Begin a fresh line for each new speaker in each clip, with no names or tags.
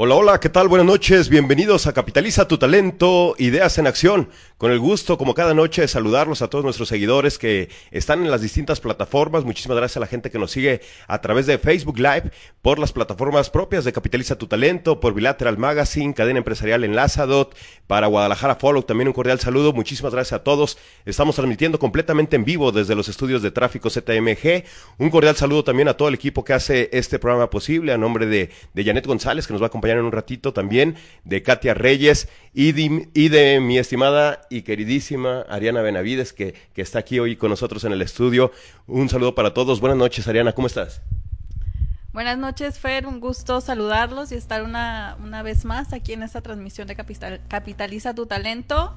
Hola, hola, ¿qué tal? Buenas noches, bienvenidos a Capitaliza tu Talento, Ideas en Acción. Con el gusto, como cada noche, de saludarlos a todos nuestros seguidores que están en las distintas plataformas. Muchísimas gracias a la gente que nos sigue a través de Facebook Live, por las plataformas propias de Capitaliza tu Talento, por Bilateral Magazine, Cadena Empresarial Enlazadot, para Guadalajara Follow, también un cordial saludo. Muchísimas gracias a todos. Estamos transmitiendo completamente en vivo desde los estudios de tráfico ZMG. Un cordial saludo también a todo el equipo que hace este programa posible, a nombre de, de Janet González, que nos va a acompañar en un ratito también, de Katia Reyes y de, y de mi estimada y queridísima Ariana Benavides, que, que está aquí hoy con nosotros en el estudio. Un saludo para todos. Buenas noches, Ariana, ¿cómo estás?
Buenas noches, Fer. Un gusto saludarlos y estar una, una vez más aquí en esta transmisión de Capital, Capitaliza tu Talento.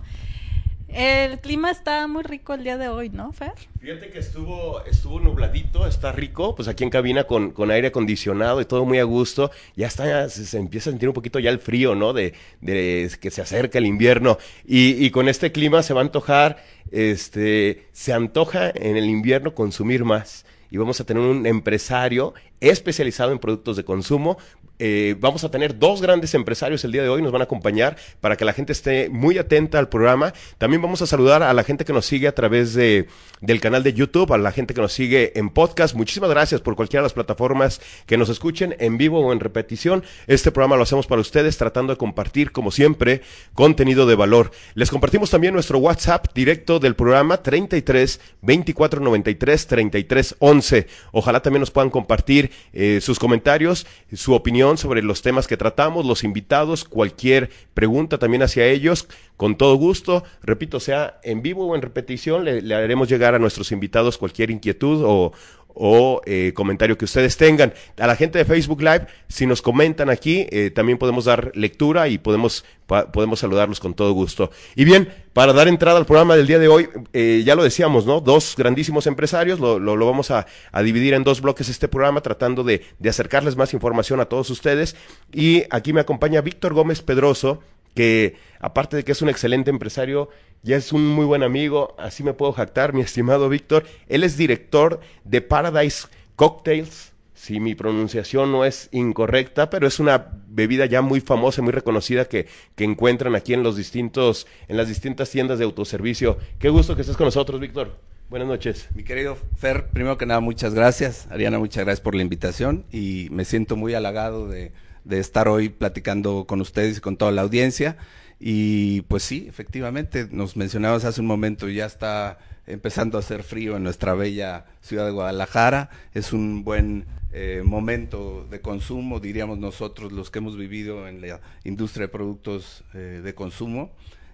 El clima está muy rico el día de hoy, ¿no, Fer?
Fíjate que estuvo, estuvo nubladito, está rico, pues aquí en cabina con, con aire acondicionado y todo muy a gusto. Ya está, se, empieza a sentir un poquito ya el frío, ¿no? De, de que se acerca el invierno. Y, y con este clima se va a antojar, este, se antoja en el invierno consumir más y vamos a tener un empresario especializado en productos de consumo. Eh, vamos a tener dos grandes empresarios el día de hoy, nos van a acompañar para que la gente esté muy atenta al programa. También vamos a saludar a la gente que nos sigue a través de, del canal de YouTube, a la gente que nos sigue en podcast. Muchísimas gracias por cualquiera de las plataformas que nos escuchen en vivo o en repetición. Este programa lo hacemos para ustedes tratando de compartir, como siempre, contenido de valor. Les compartimos también nuestro WhatsApp directo del programa 33 24 93 33 11. Ojalá también nos puedan compartir eh, sus comentarios, su opinión sobre los temas que tratamos, los invitados, cualquier pregunta también hacia ellos, con todo gusto. Repito, sea en vivo o en repetición, le, le haremos llegar a nuestros invitados cualquier inquietud o, o eh, comentario que ustedes tengan. A la gente de Facebook Live, si nos comentan aquí, eh, también podemos dar lectura y podemos, podemos saludarlos con todo gusto. Y bien, para dar entrada al programa del día de hoy, eh, ya lo decíamos, ¿no? Dos grandísimos empresarios, lo, lo, lo vamos a, a, dividir en dos bloques este programa, tratando de, de acercarles más información a todos ustedes. Y aquí me acompaña Víctor Gómez Pedroso, que aparte de que es un excelente empresario, ya es un muy buen amigo, así me puedo jactar, mi estimado Víctor. Él es director de Paradise Cocktails, si mi pronunciación no es incorrecta, pero es una bebida ya muy famosa, muy reconocida que, que encuentran aquí en los distintos, en las distintas tiendas de autoservicio. Qué gusto que estés con nosotros, Víctor. Buenas noches.
Mi querido Fer, primero que nada, muchas gracias. Ariana, muchas gracias por la invitación y me siento muy halagado de, de estar hoy platicando con ustedes y con toda la audiencia. Y pues sí, efectivamente, nos mencionabas hace un momento, ya está empezando a hacer frío en nuestra bella ciudad de Guadalajara. Es un buen eh, momento de consumo, diríamos nosotros, los que hemos vivido en la industria de productos eh, de consumo.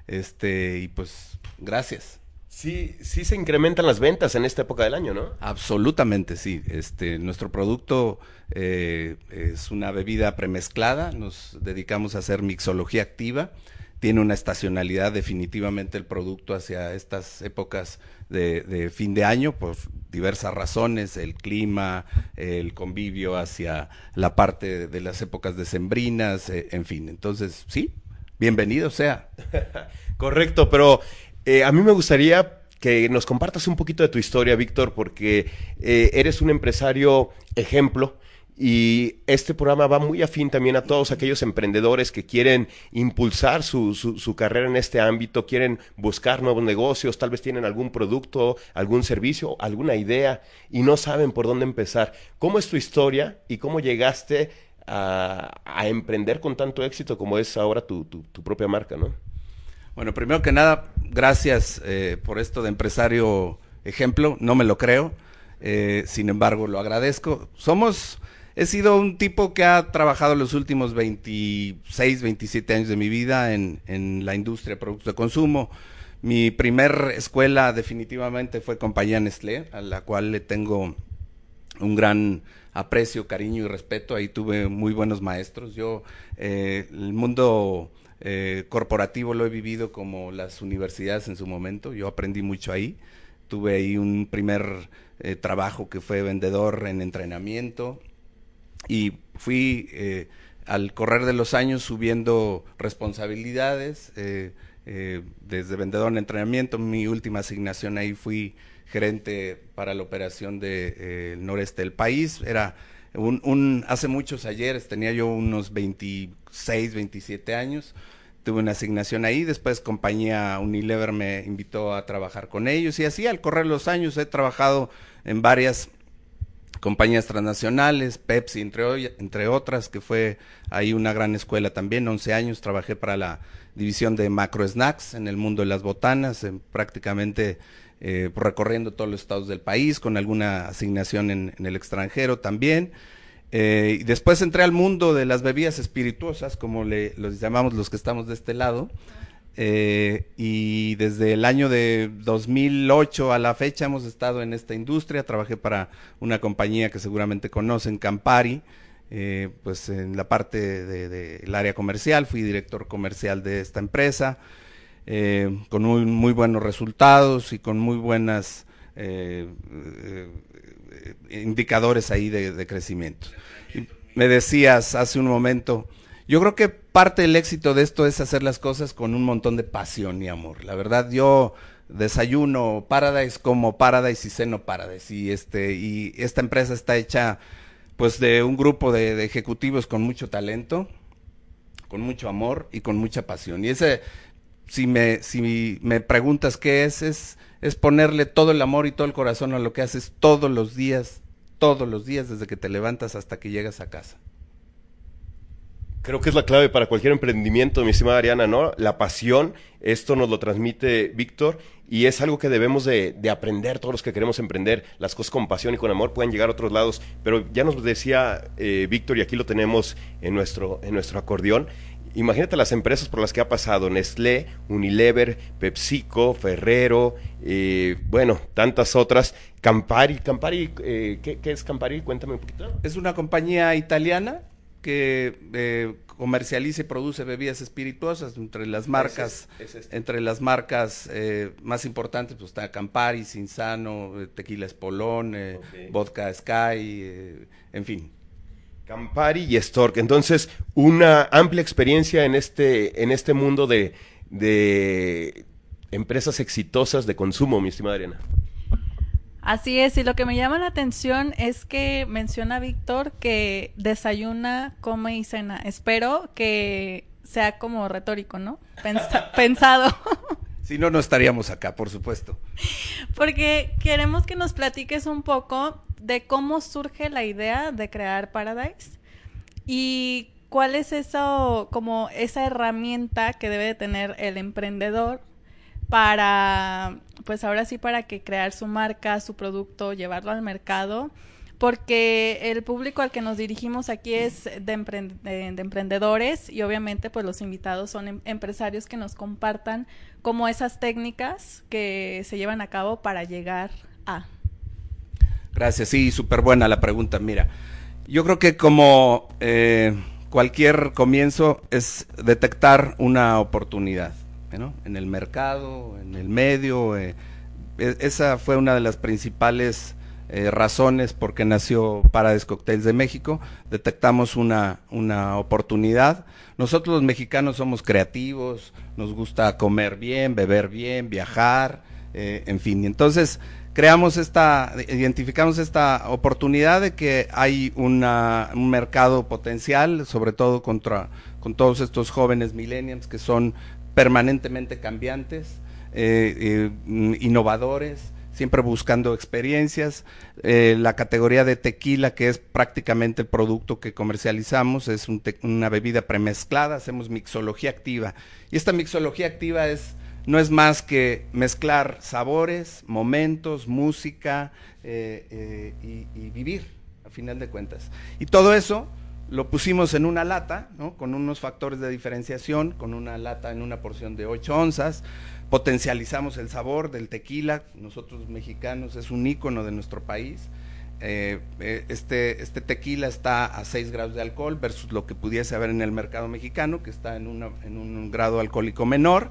Este, y pues, gracias.
Sí, sí se incrementan las ventas en esta época del año, ¿no?
Absolutamente, sí. Este, nuestro producto eh, es una bebida premezclada, nos dedicamos a hacer mixología activa, tiene una estacionalidad definitivamente el producto hacia estas épocas de, de, fin de año por diversas razones, el clima, el convivio hacia la parte de las épocas decembrinas, eh, en fin. Entonces, sí, bienvenido sea.
Correcto, pero eh, a mí me gustaría que nos compartas un poquito de tu historia, Víctor, porque eh, eres un empresario ejemplo y este programa va muy afín también a todos aquellos emprendedores que quieren impulsar su, su, carrera en este ámbito, quieren buscar nuevos negocios, tal vez tienen algún producto, algún servicio, alguna idea y no saben por dónde empezar. ¿Cómo es tu historia y cómo llegaste a, a emprender con tanto éxito como es ahora tu, tu, tu propia marca, no?
Bueno, primero que nada, gracias eh, por esto de empresario ejemplo, no me lo creo, eh, sin embargo lo agradezco. Somos he sido un tipo que ha trabajado los últimos 26, 27 años de mi vida en, en la industria de productos de consumo. Mi primer escuela definitivamente fue compañía Nestlé, a la cual le tengo un gran aprecio, cariño y respeto. Ahí tuve muy buenos maestros. Yo, eh, el mundo eh, corporativo lo he vivido como las universidades en su momento. Yo aprendí mucho ahí. Tuve ahí un primer eh, trabajo que fue vendedor en entrenamiento y fui eh, al correr de los años subiendo responsabilidades, desde vendedor en entrenamiento, mi última asignación ahí fui gerente para la operación del de, noreste del país, era un, hace muchos ayeres, tenía yo unos 26, 27 años, tuve una asignación ahí, después compañía Unilever me invitó a trabajar con ellos y así al correr los años he trabajado en varias compañías transnacionales, Pepsi, entre, otras, que fue ahí una gran escuela también, 11 años, trabajé para la división de macro snacks en el mundo de las botanas, prácticamente eh, recorriendo todos los estados del país, con alguna asignación en, el extranjero también. Eh, y después entré al mundo de las bebidas espirituosas, como le, los llamamos los que estamos de este lado. Eh, y desde el año de 2008 a la fecha hemos estado en esta industria. Trabajé para una compañía que seguramente conocen, Campari, eh, pues en la parte del de, área comercial. Fui director comercial de esta empresa, con muy, buenos resultados y con muy buenas eh, indicadores ahí de, crecimiento. me decías hace un momento, yo creo que parte del éxito de esto es hacer las cosas con un montón de pasión y amor. La verdad, yo desayuno Paradise como Paradise y ceno Paradise y este y esta empresa está hecha pues de un grupo de, de, ejecutivos con mucho talento, con mucho amor y con mucha pasión. Y ese si me si me preguntas qué es es es ponerle todo el amor y todo el corazón a lo que haces todos los días, todos los días, desde que te levantas hasta que llegas a casa.
Creo que es la clave para cualquier emprendimiento, mi estimada Ariana, ¿no? La pasión, esto nos lo transmite Víctor y es algo que debemos de, de, aprender todos los que queremos emprender. Las cosas con pasión y con amor pueden llegar a otros lados, pero ya nos decía eh, Víctor y aquí lo tenemos en nuestro, en nuestro acordeón, imagínate las empresas por las que ha pasado, Nestlé, Unilever, PepsiCo, Ferrero, eh, bueno, tantas otras. Campari, Campari, eh, ¿qué, es Campari? Cuéntame un poquito.
Es una compañía italiana que eh, comercializa y produce bebidas espirituosas entre las marcas este. entre las marcas más importantes pues está Campari, Cinzano, Tequila Espolón, Vodka Sky, en fin
Campari y Stork. Entonces, una amplia experiencia en este, en este mundo de, de empresas exitosas de consumo, mi estimada Adriana.
Así es, y lo que me llama la atención es que menciona Víctor que desayuna, come y cena. Espero que sea como retórico, ¿no? pensado.
Si no, no estaríamos acá, por supuesto.
Porque queremos que nos platiques un poco de cómo surge la idea de crear Paradise y cuál es eso, como esa herramienta que debe de tener el emprendedor para, pues ahora sí, para que crear su marca, su producto, llevarlo al mercado, porque el público al que nos dirigimos aquí es de, emprendedores y obviamente pues los invitados son em-, empresarios que nos compartan como esas técnicas que se llevan a cabo para llegar a.
Gracias, sí, súper buena la pregunta. Mira, yo creo que como eh, cualquier comienzo es detectar una oportunidad ¿no? en el mercado, en el medio. Eh, e, esa fue una de las principales eh, razones por qué nació Paradise Cocktails de México. Detectamos una, una oportunidad. Nosotros los mexicanos somos creativos, nos gusta comer bien, beber bien, viajar, en fin. Entonces, creamos esta, identificamos esta oportunidad de que hay una, un mercado potencial, sobre todo contra, con todos estos jóvenes millennials que son permanentemente cambiantes, eh, eh, innovadores, siempre buscando experiencias. Eh, la categoría de tequila, que es prácticamente el producto que comercializamos, es una bebida premezclada, hacemos mixología activa. Y esta mixología activa es no es más que mezclar sabores, momentos, música eh, eh, y, vivir, a final de cuentas. Y todo eso lo pusimos en una lata, con unos factores de diferenciación, con una lata en una porción de 8 onzas, potencializamos el sabor del tequila, nosotros mexicanos es un ícono de nuestro país. Eh, este, este tequila está a 6 grados de alcohol versus lo que pudiese haber en el mercado mexicano, que está en, en un grado alcohólico menor.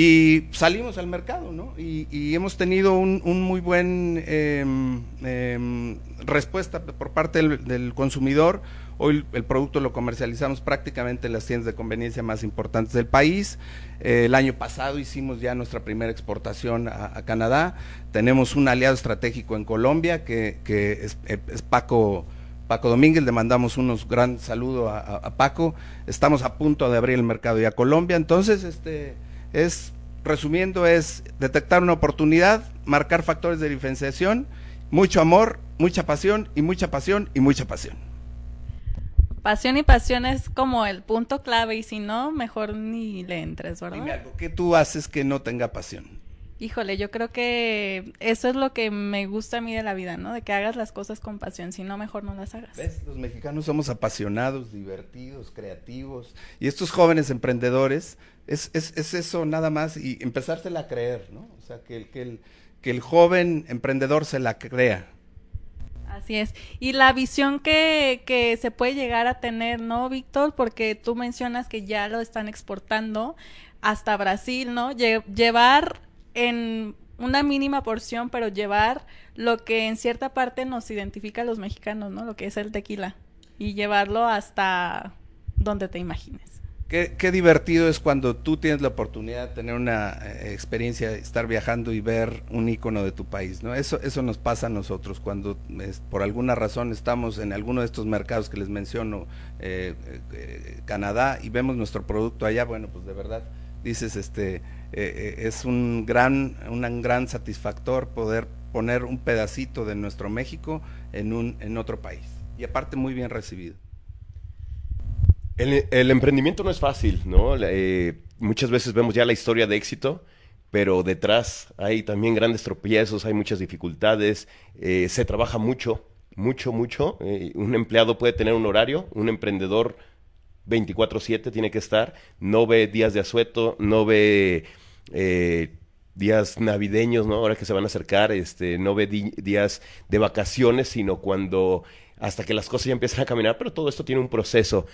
Y salimos al mercado, ¿no? Y, hemos tenido un, muy buen em, em, respuesta por parte del, consumidor. Hoy el producto lo comercializamos prácticamente en las tiendas de conveniencia más importantes del país. Eh, el año pasado hicimos ya nuestra primera exportación a, Canadá. Tenemos un aliado estratégico en Colombia que, es, Paco Paco Domínguez, le mandamos unos gran saludo a, Paco. Estamos a punto de abrir el mercado ya a Colombia, entonces este es resumiendo es detectar una oportunidad, marcar factores de diferenciación, mucho amor, mucha pasión y mucha pasión y mucha pasión.
Pasión y pasión es como el punto clave y si no, mejor ni le entres, ¿verdad?
Dime algo, ¿qué tú haces que no tenga pasión?
Híjole, yo creo que eso es lo que me gusta a mí de la vida, ¿no? De que hagas las cosas con pasión, si no, mejor no las hagas.
¿Ves? Los mexicanos somos apasionados, divertidos, creativos. Y estos jóvenes emprendedores, es, es, es eso nada más y empezársela a creer, ¿no? O sea, que, que, el, que el joven emprendedor se la crea.
Así es. Y la visión que, que se puede llegar a tener, ¿no, Víctor? Porque tú mencionas que ya lo están exportando hasta Brasil, ¿no? llevar en una mínima porción, pero llevar lo que en cierta parte nos identifica a los mexicanos, ¿no? Lo que es el tequila. Y llevarlo hasta donde te imagines.
Qué, qué divertido es cuando tú tienes la oportunidad de tener una eh, experiencia, estar viajando y ver un icono de tu país, ¿no? Eso, eso nos pasa a nosotros cuando por alguna razón estamos en alguno de estos mercados que les menciono, eh, eh, Canadá, y vemos nuestro producto allá, bueno, pues de verdad dices, este, es un gran, un gran satisfactor poder poner un pedacito de nuestro México en, un, en otro país. Y aparte muy bien recibido.
El, emprendimiento no es fácil, ¿no? Eh, muchas veces vemos ya la historia de éxito, pero detrás hay también grandes tropiezos, hay muchas dificultades, se trabaja mucho, mucho, mucho. un empleado puede tener un horario, un emprendedor 24/7 tiene que estar, no ve días de asueto, no ve eh, días navideños, ¿no? Ahora que se van a acercar, este, no ve días de vacaciones, sino cuando hasta que las cosas ya empiezan a caminar, pero todo esto tiene un proceso.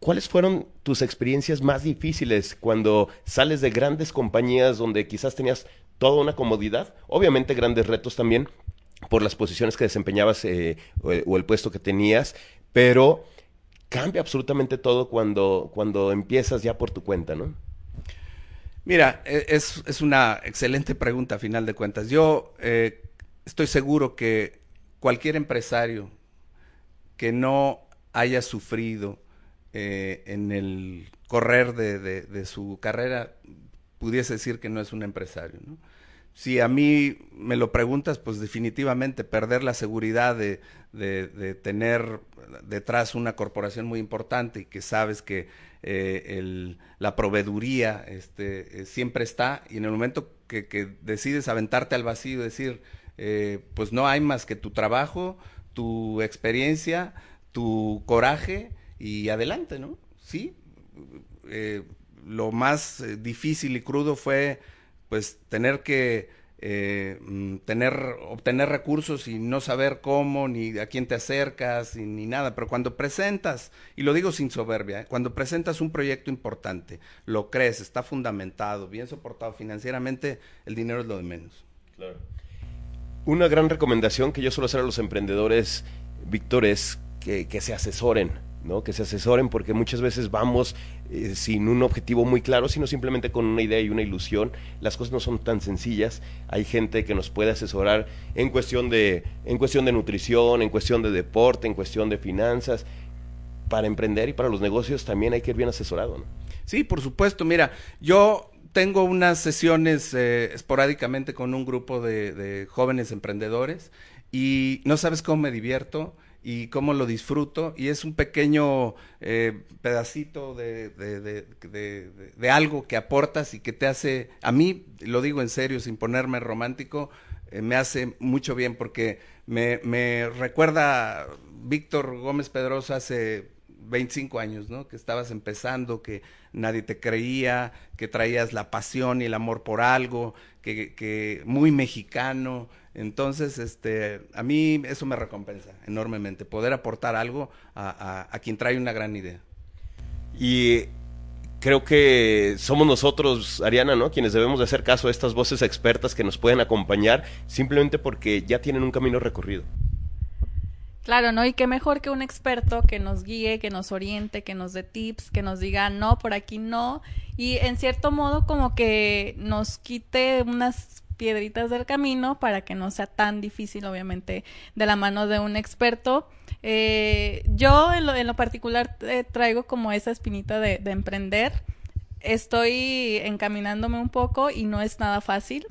¿Cuáles fueron tus experiencias más difíciles cuando sales de grandes compañías donde quizás tenías toda una comodidad? Obviamente grandes retos también por las posiciones que desempeñabas eh, o, el puesto que tenías, pero cambia absolutamente todo cuando, cuando empiezas ya por tu cuenta, ¿no?
Mira, e, es, es una excelente pregunta a final de cuentas. Yo eh, estoy seguro que cualquier empresario que no haya sufrido eh, en el correr de, su carrera pudiese decir que no es un empresario. Si a mí me lo preguntas, pues definitivamente perder la seguridad de, tener detrás una corporación muy importante y que sabes que eh, la proveeduría este, eh, siempre está y en el momento que, decides aventarte al vacío y decir, pues no hay más que tu trabajo, tu experiencia, tu coraje y adelante, ¿no? Sí, lo más difícil y crudo fue pues tener que eh, mm, tener, obtener recursos y no saber cómo, ni a quién te acercas, ni, nada. Pero cuando presentas, y lo digo sin soberbia, ¿eh? cuando presentas un proyecto importante, lo crees, está fundamentado, bien soportado financieramente, el dinero es lo de menos.
Claro. Una gran recomendación que yo suelo hacer a los emprendedores, Víctor, es que, que se asesoren ¿no? que se asesoren porque muchas veces vamos eh, sin un objetivo muy claro, sino simplemente con una idea y una ilusión. Las cosas no son tan sencillas. Hay gente que nos puede asesorar en cuestión de, en cuestión de nutrición, en cuestión de deporte, en cuestión de finanzas. Para emprender y para los negocios también hay que ir bien asesorado.
Sí, por supuesto. Mira, yo tengo unas sesiones eh, esporádicamente con un grupo de jóvenes emprendedores y no sabes cómo me divierto y cómo lo disfruto y es un pequeño eh, pedacito de, de, algo que aportas y que te hace, a mí, lo digo en serio, sin ponerme romántico, eh, me hace mucho bien porque me, me recuerda Víctor Gómez Pedrosa hace 25 años, ¿no? Que estabas empezando, que nadie te creía, que traías la pasión y el amor por algo, que, muy mexicano, entonces, este, a mí eso me recompensa enormemente, poder aportar algo a, a, quien trae una gran idea.
Y creo que somos nosotros, Ariana, ¿no? Quienes debemos de hacer caso a estas voces expertas que nos pueden acompañar simplemente porque ya tienen un camino recorrido.
Claro, ¿no? Y qué mejor que un experto que nos guíe, que nos oriente, que nos dé tips, que nos diga, no, por aquí no. Y en cierto modo como que nos quite unas piedritas del camino para que no sea tan difícil, obviamente, de la mano de un experto. Eh, yo en lo, en lo particular eh, traigo como esa espinita de, de emprender. Estoy encaminándome un poco y no es nada fácil,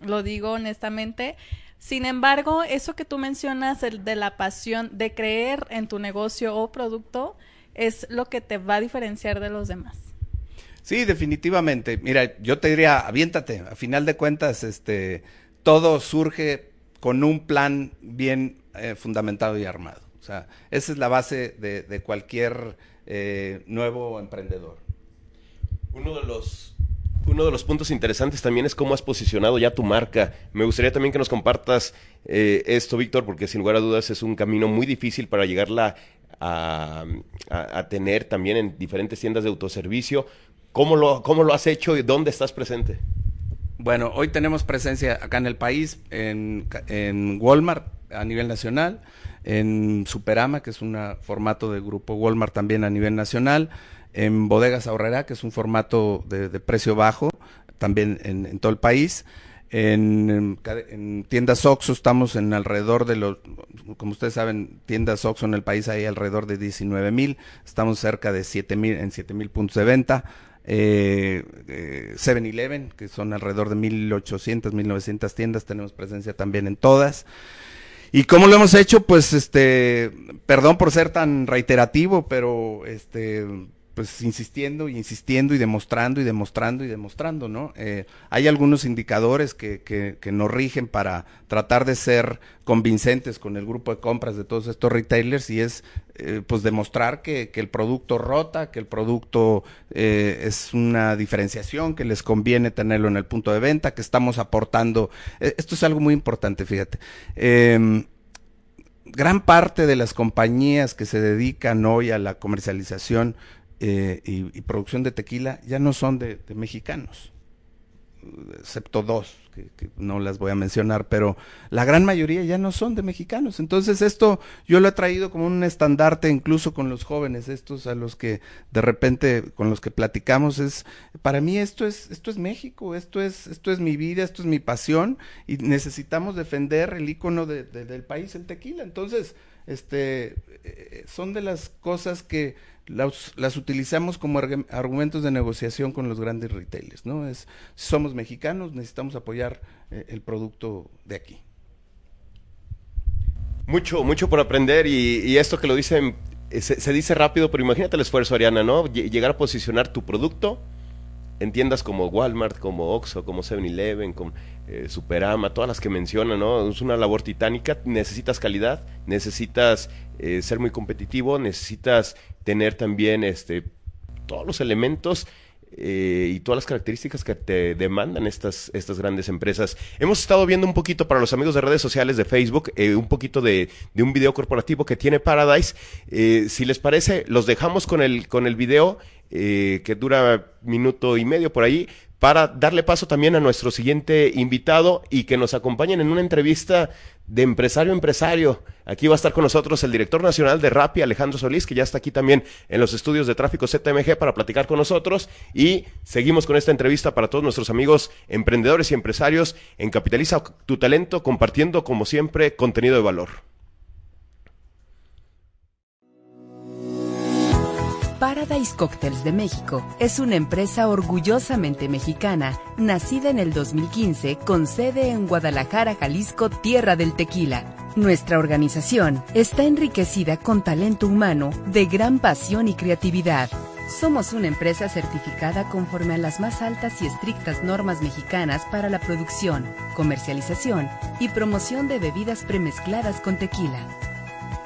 lo digo honestamente. Sin embargo, eso que tú mencionas el de la pasión de creer en tu negocio o producto es lo que te va a diferenciar de los demás.
Sí, definitivamente. Mira, yo te diría, aviéntate. A final de cuentas, este, todo surge con un plan bien eh, fundamentado y armado. O sea, esa es la base de, de cualquier eh, nuevo emprendedor.
Uno de los uno de los puntos interesantes también es cómo has posicionado ya tu marca. Me gustaría también que nos compartas eh, esto, Víctor, porque sin lugar a dudas es un camino muy difícil para llegarla a, tener también en diferentes tiendas de autoservicio. ¿Cómo lo, ¿Cómo lo has hecho y dónde estás presente?
Bueno, hoy tenemos presencia acá en el país, en, en Walmart a nivel nacional, en Superama, que es un formato de grupo Walmart también a nivel nacional, en Bodegas Ahorrera, que es un formato de, precio bajo, también en, todo el país. En, en, en, tiendas Oxxo estamos en alrededor de los, como ustedes saben, tiendas Oxxo en el país hay alrededor de 19 mil, estamos cerca de 7 mil, en 7 mil puntos de venta. Eh, eh, 7-Eleven, que son alrededor de 1800, 1900 tiendas, tenemos presencia también en todas. ¿Y cómo lo hemos hecho? Pues este, perdón por ser tan reiterativo, pero este pues insistiendo y insistiendo y demostrando y demostrando y demostrando, ¿no? Eh, hay algunos indicadores que, que, nos rigen para tratar de ser convincentes con el grupo de compras de todos estos retailers y es eh, pues demostrar que, que, el producto rota, que el producto eh, es una diferenciación, que les conviene tenerlo en el punto de venta, que estamos aportando. Esto es algo muy importante, fíjate. Em, gran parte de las compañías que se dedican hoy a la comercialización eh, y, producción de tequila ya no son de, mexicanos, excepto dos, que, no las voy a mencionar, pero la gran mayoría ya no son de mexicanos. Entonces esto yo lo he traído como un estandarte incluso con los jóvenes, estos a los que de repente con los que platicamos es para mí esto es esto es México, esto es esto es mi vida, esto es mi pasión y necesitamos defender el icono de, del país, el tequila. Entonces este eh, son de las cosas que las, utilizamos como argumentos de negociación con los grandes retailers, ¿no? Es, somos mexicanos, necesitamos apoyar eh, el producto de aquí.
Mucho, mucho por aprender y, esto que lo dicen, se, se, dice rápido, pero imagínate el esfuerzo, Ariana, ¿no? Llegar a posicionar tu producto en tiendas como Walmart, como Oxxo, como 7-Eleven, como eh, Superama, todas las que mencionan, ¿no? Es una labor titánica, necesitas calidad, necesitas eh, ser muy competitivo, necesitas tener también este, todos los elementos eh, y todas las características que te demandan estas, estas grandes empresas. Hemos estado viendo un poquito para los amigos de redes sociales de Facebook, un poquito de, de, un video corporativo que tiene Paradise. Si les parece, los dejamos con el, con el video que dura minuto y medio por ahí para darle paso también a nuestro siguiente invitado y que nos acompañen en una entrevista de empresario a empresario. Aquí va a estar con nosotros el director nacional de Rappi, Alejandro Solís, que ya está aquí también en los estudios de tráfico ZMG para platicar con nosotros. Y seguimos con esta entrevista para todos nuestros amigos emprendedores y empresarios en Capitaliza tu Talento, compartiendo como siempre contenido de valor.
Paradise Cocktails de México es una empresa orgullosamente mexicana, nacida en el 2015 con sede en Guadalajara, Jalisco, tierra del tequila. Nuestra organización está enriquecida con talento humano de gran pasión y creatividad. Somos una empresa certificada conforme a las más altas y estrictas normas mexicanas para la producción, comercialización y promoción de bebidas premezcladas con tequila.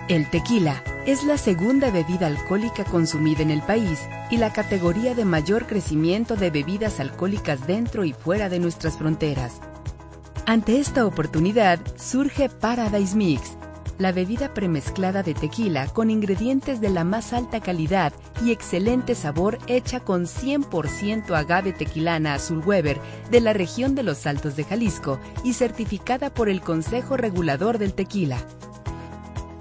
El tequila es la segunda bebida alcohólica consumida en el país y la categoría de mayor crecimiento de bebidas alcohólicas dentro y fuera de nuestras fronteras. Ante esta oportunidad surge Paradise Mix, la bebida premezclada de tequila con ingredientes de la más alta calidad y excelente sabor hecha con 100% agave tequilana azul Weber de la región de los Altos de Jalisco y certificada por el Consejo Regulador del Tequila.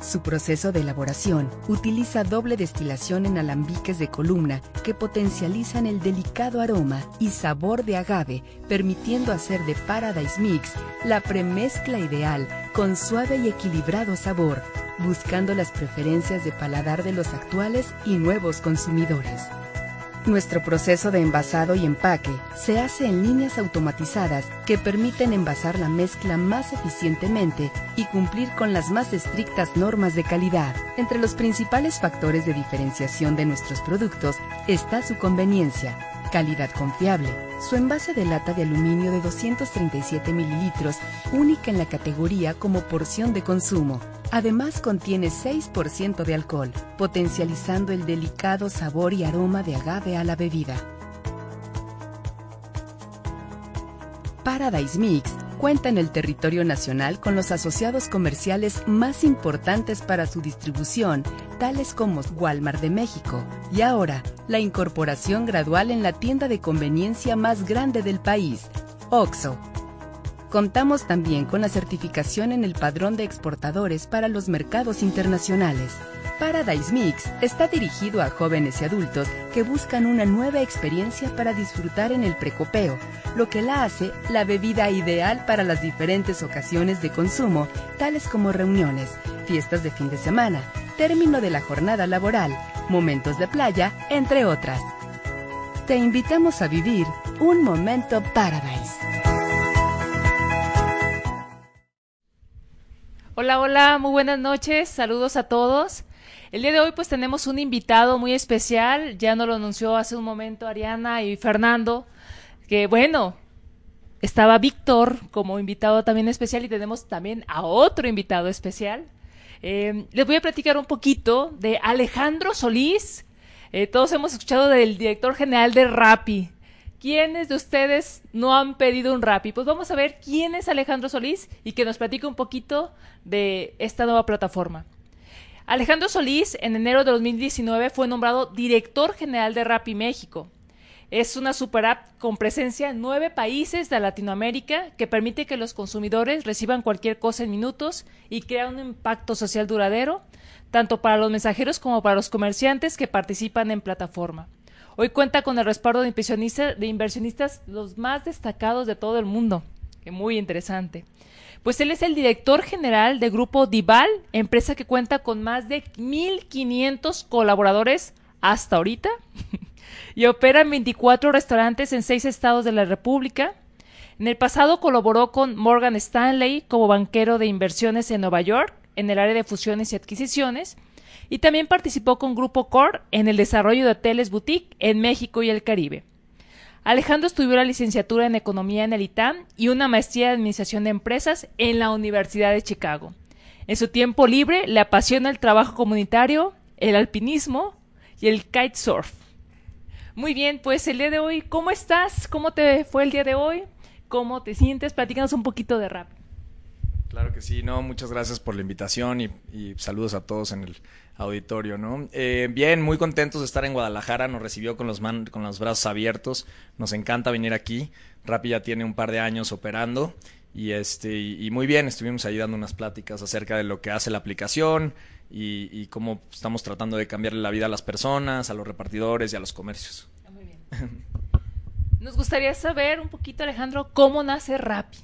Su proceso de elaboración utiliza doble destilación en alambiques de columna que potencializan el delicado aroma y sabor de agave, permitiendo hacer de Paradise Mix la premezcla ideal con suave y equilibrado sabor, buscando las preferencias de paladar de los actuales y nuevos consumidores. Nuestro proceso de envasado y empaque se hace en líneas automatizadas que permiten envasar la mezcla más eficientemente y cumplir con las más estrictas normas de calidad. Entre los principales factores de diferenciación de nuestros productos está su conveniencia, calidad confiable, su envase de lata de aluminio de 237 mililitros, única en la categoría como porción de consumo, Además contiene 6% de alcohol, potencializando el delicado sabor y aroma de agave a la bebida. Paradise Mix cuenta en el territorio nacional con los asociados comerciales más importantes para su distribución, tales como Walmart de México, y ahora la incorporación gradual en la tienda de conveniencia más grande del país, OXO, Contamos también con la certificación en el padrón de exportadores para los mercados internacionales. Paradise Mix está dirigido a jóvenes y adultos que buscan una nueva experiencia para disfrutar en el precopeo, lo que la hace la bebida ideal para las diferentes ocasiones de consumo, tales como reuniones, fiestas de fin de semana, término de la jornada laboral, momentos de playa, entre otras. Te invitamos a vivir un momento Paradise.
Hola, hola, muy buenas noches, saludos a todos. El día de hoy pues tenemos un invitado muy especial, ya nos lo anunció hace un momento Ariana y Fernando, que bueno, estaba Víctor como invitado también especial y tenemos también a otro invitado especial. Eh, les voy a platicar un poquito de Alejandro Solís. Eh, todos hemos escuchado del director general de Rappi. ¿Quiénes de ustedes no han pedido un Rappi? Pues vamos a ver quién es Alejandro Solís y que nos platique un poquito de esta nueva plataforma. Alejandro Solís en enero de 2019 fue nombrado director general de Rappi México. Es una super app con presencia en nueve países de Latinoamérica que permite que los consumidores reciban cualquier cosa en minutos y crea un impacto social duradero, tanto para los mensajeros como para los comerciantes que participan en plataforma. Hoy cuenta con el respaldo de inversionistas, los más destacados de todo el mundo. Que muy interesante. Pues él es el director general de Grupo Dival, empresa que cuenta con más de 1.500 colaboradores hasta ahorita y opera en 24 restaurantes en seis estados de la República. En el pasado colaboró con Morgan Stanley como banquero de inversiones en Nueva York en el área de fusiones y adquisiciones y también participó con Grupo Core en el desarrollo de hoteles boutique en México y el Caribe. Alejandro estudió la licenciatura en Economía en el ITAM y una maestría de Administración de Empresas en la Universidad de Chicago. En su tiempo libre le apasiona el trabajo comunitario, el alpinismo y el kitesurf. Muy bien, pues el día de hoy, ¿cómo estás? ¿Cómo te fue el día de hoy? ¿Cómo te sientes? Platícanos un poquito de rap.
Claro que sí, no, muchas gracias por la invitación y, y saludos a todos en el, auditorio, ¿no? Eh, bien, muy contentos de estar en Guadalajara, nos recibió con los, con los brazos abiertos, nos encanta venir aquí, Rappi ya tiene un par de años operando y, este, y, muy bien, estuvimos ahí dando unas pláticas acerca de lo que hace la aplicación y, cómo estamos tratando de cambiarle la vida a las personas, a los repartidores y a los comercios. Muy bien.
Nos gustaría saber un poquito, Alejandro, cómo nace Rappi.